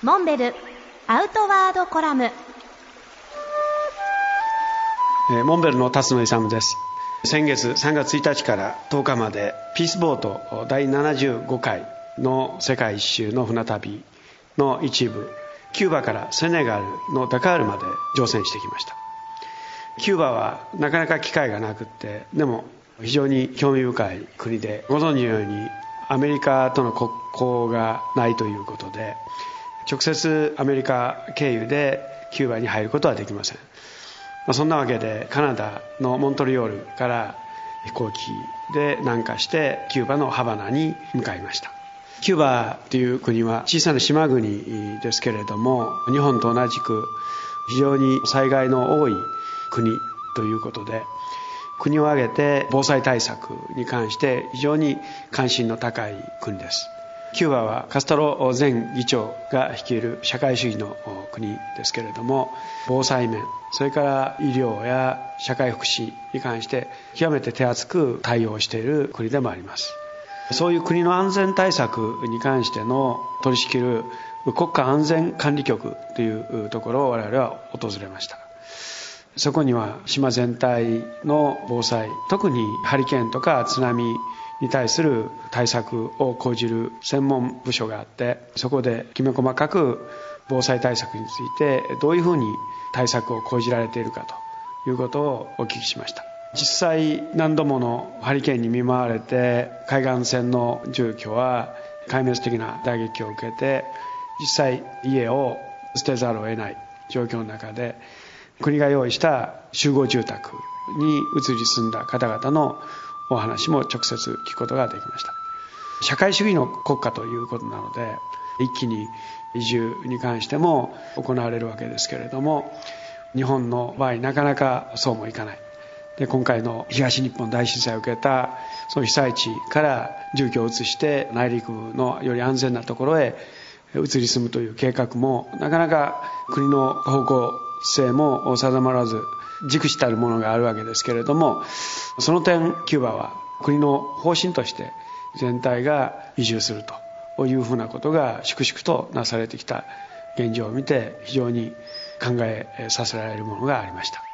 モンベルアウトワードコラム。えモンベルの辰野勇です。先月3月1日から10日までピースボート第75回の世界一周の船旅の一部キューバからセネガルのダカールまで乗船してきました。キューバはなかなか機会がなくってでも非常に興味深い国でご存知のようにアメリカとの国交がないということで直接アメリカ経由でキューバに入ることはできません。まあそんなわけでカナダのモントリオールから飛行機で南下してキューバのハバナに向かいました。キューバという国は小さな島国ですけれども日本と同じく非常に災害の多い国ということで国を挙げて防災対策に関して非常に関心の高い国です。キューバはカストロ前議長が率いる社会主義の国ですけれども防災面それから医療や社会福祉に関して極めて手厚く対応している国でもあります。そういう国の安全対策に関しての取り仕切る国家安全管理局というところを我々は訪れました。そこには島全体の防災特にハリケーンとか津波に対する対策を講じる専門部署があってそこできめ細かく防災対策についてどういうふうに対策を講じられているかということをお聞きしました。実際何度ものハリケーンに見舞われて海岸線の住居は壊滅的な打撃を受けて実際家を捨てざるを得ない状況の中で国が用意した集合住宅に移り住んだ方々のお話も直接聞くことができました。社会主義の国家ということなので一気に移住に関しても行われるわけですけれども日本の場合なかなかそうもいかない。で今回の東日本大震災を受けたその被災地から住居を移して内陸のより安全なところへ移り住むという計画もなかなか国の方向性も定まらず軸したるものがあるわけですけれどもその点キューバは国の方針として全体が移住するというふうなことが粛々となされてきた現状を見て非常に考えさせられるものがありました。